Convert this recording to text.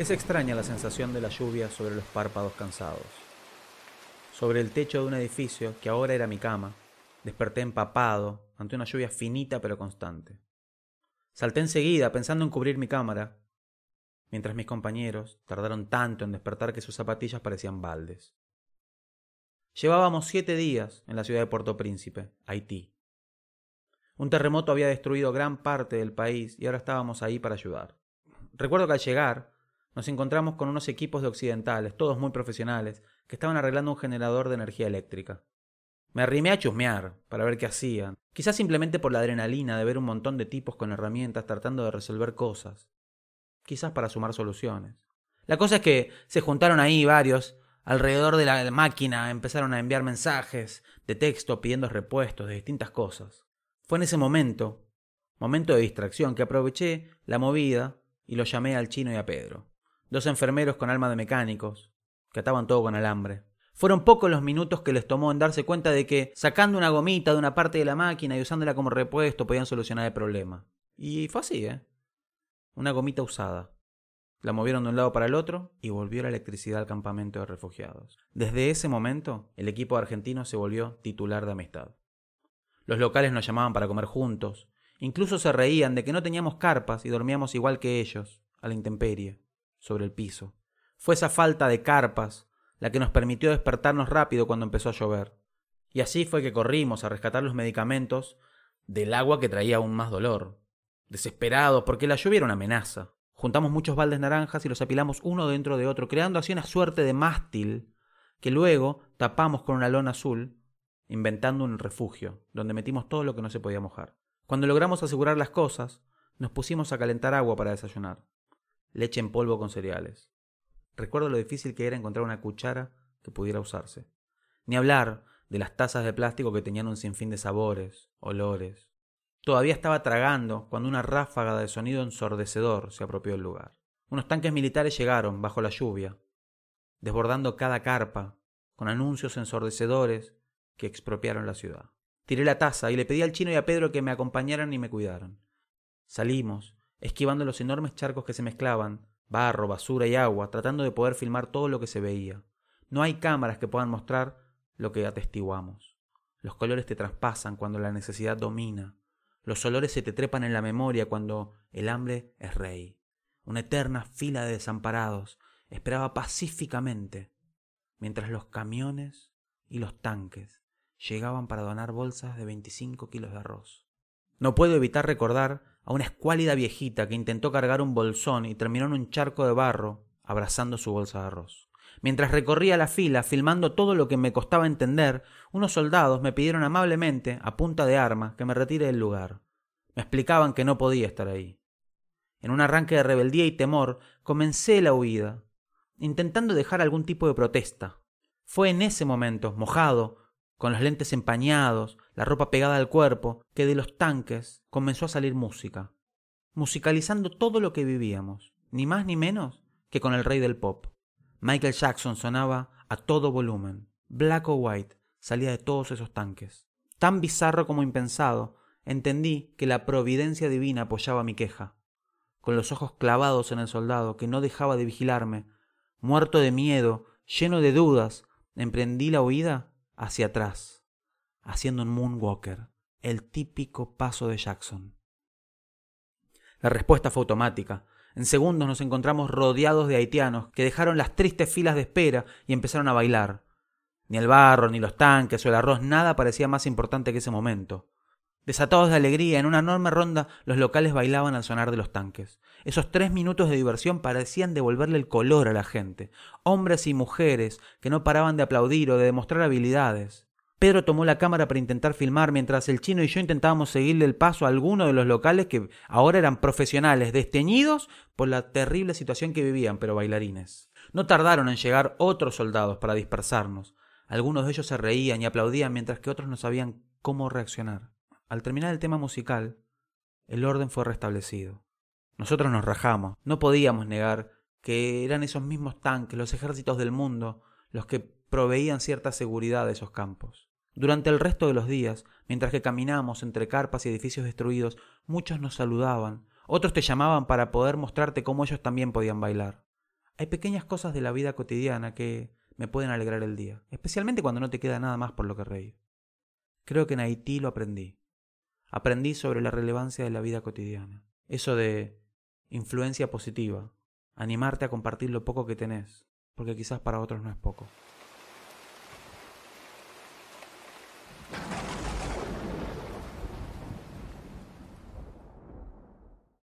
Es extraña la sensación de la lluvia sobre los párpados cansados. Sobre el techo de un edificio, que ahora era mi cama, desperté empapado ante una lluvia finita pero constante. Salté enseguida pensando en cubrir mi cámara, mientras mis compañeros tardaron tanto en despertar que sus zapatillas parecían baldes. Llevábamos siete días en la ciudad de Puerto Príncipe, Haití. Un terremoto había destruido gran parte del país y ahora estábamos ahí para ayudar. Recuerdo que al llegar nos encontramos con unos equipos de occidentales, todos muy profesionales, que estaban arreglando un generador de energía eléctrica. Me arrimé a chusmear para ver qué hacían, quizás simplemente por la adrenalina de ver un montón de tipos con herramientas tratando de resolver cosas, quizás para sumar soluciones. La cosa es que se juntaron ahí varios alrededor de la máquina, empezaron a enviar mensajes de texto pidiendo repuestos de distintas cosas. Fue en ese momento, momento de distracción, que aproveché la movida y lo llamé al chino y a Pedro, dos enfermeros con alma de mecánicos, que ataban todo con alambre. Fueron pocos los minutos que les tomó en darse cuenta de que, sacando una gomita de una parte de la máquina y usándola como repuesto, podían solucionar el problema. Y fue así, ¿eh? Una gomita usada. La movieron de un lado para el otro y volvió la electricidad al campamento de refugiados. Desde ese momento, el equipo argentino se volvió titular de amistad. Los locales nos llamaban para comer juntos. Incluso se reían de que no teníamos carpas y dormíamos igual que ellos, a la intemperie, sobre el piso. Fue esa falta de carpas la que nos permitió despertarnos rápido cuando empezó a llover. Y así fue que corrimos a rescatar los medicamentos del agua que traía aún más dolor. Desesperados, porque la lluvia era una amenaza. Juntamos muchos baldes naranjas y los apilamos uno dentro de otro, creando así una suerte de mástil que luego tapamos con una lona azul, inventando un refugio, donde metimos todo lo que no se podía mojar. Cuando logramos asegurar las cosas, nos pusimos a calentar agua para desayunar. Leche en polvo con cereales. Recuerdo lo difícil que era encontrar una cuchara que pudiera usarse. Ni hablar de las tazas de plástico que tenían un sinfín de sabores, olores. Todavía estaba tragando cuando una ráfaga de sonido ensordecedor se apropió del lugar. Unos tanques militares llegaron bajo la lluvia, desbordando cada carpa, con anuncios ensordecedores que expropiaron la ciudad. Tiré la taza y le pedí al chino y a Pedro que me acompañaran y me cuidaran. Salimos, esquivando los enormes charcos que se mezclaban, barro, basura y agua, tratando de poder filmar todo lo que se veía. No hay cámaras que puedan mostrar lo que atestiguamos. Los colores te traspasan cuando la necesidad domina. Los olores se te trepan en la memoria cuando el hambre es rey. Una eterna fila de desamparados esperaba pacíficamente mientras los camiones y los tanques llegaban para donar bolsas de 25 kilos de arroz. No puedo evitar recordar a una escuálida viejita que intentó cargar un bolsón y terminó en un charco de barro abrazando su bolsa de arroz. Mientras recorría la fila, filmando todo lo que me costaba entender, unos soldados me pidieron amablemente, a punta de arma, que me retire del lugar. Me explicaban que no podía estar ahí. En un arranque de rebeldía y temor, comencé la huida, intentando dejar algún tipo de protesta. Fue en ese momento, mojado, con los lentes empañados, la ropa pegada al cuerpo, que de los tanques comenzó a salir música, musicalizando todo lo que vivíamos, ni más ni menos que con el rey del pop. Michael Jackson sonaba a todo volumen. Black o White salía de todos esos tanques. Tan bizarro como impensado, entendí que la providencia divina apoyaba mi queja. Con los ojos clavados en el soldado que no dejaba de vigilarme, muerto de miedo, lleno de dudas, emprendí la huida hacia atrás, haciendo un moonwalker, el típico paso de Jackson. La respuesta fue automática. En segundos nos encontramos rodeados de haitianos que dejaron las tristes filas de espera y empezaron a bailar. Ni el barro, ni los tanques o el arroz, nada parecía más importante que ese momento. Desatados de alegría, en una enorme ronda, los locales bailaban al sonar de los tanques. Esos tres minutos de diversión parecían devolverle el color a la gente. Hombres y mujeres que no paraban de aplaudir o de demostrar habilidades. Pedro tomó la cámara para intentar filmar mientras el chino y yo intentábamos seguirle el paso a alguno de los locales que ahora eran profesionales, desteñidos por la terrible situación que vivían, pero bailarines. No tardaron en llegar otros soldados para dispersarnos. Algunos de ellos se reían y aplaudían mientras que otros no sabían cómo reaccionar. Al terminar el tema musical, el orden fue restablecido. Nosotros nos rajamos. No podíamos negar que eran esos mismos tanques, los ejércitos del mundo, los que proveían cierta seguridad de esos campos. Durante el resto de los días, mientras que caminamos entre carpas y edificios destruidos, muchos nos saludaban, otros te llamaban para poder mostrarte cómo ellos también podían bailar. Hay pequeñas cosas de la vida cotidiana que me pueden alegrar el día, especialmente cuando no te queda nada más por lo que reír. Creo que en Haití lo aprendí. Aprendí sobre la relevancia de la vida cotidiana. Eso de influencia positiva, animarte a compartir lo poco que tenés, porque quizás para otros no es poco.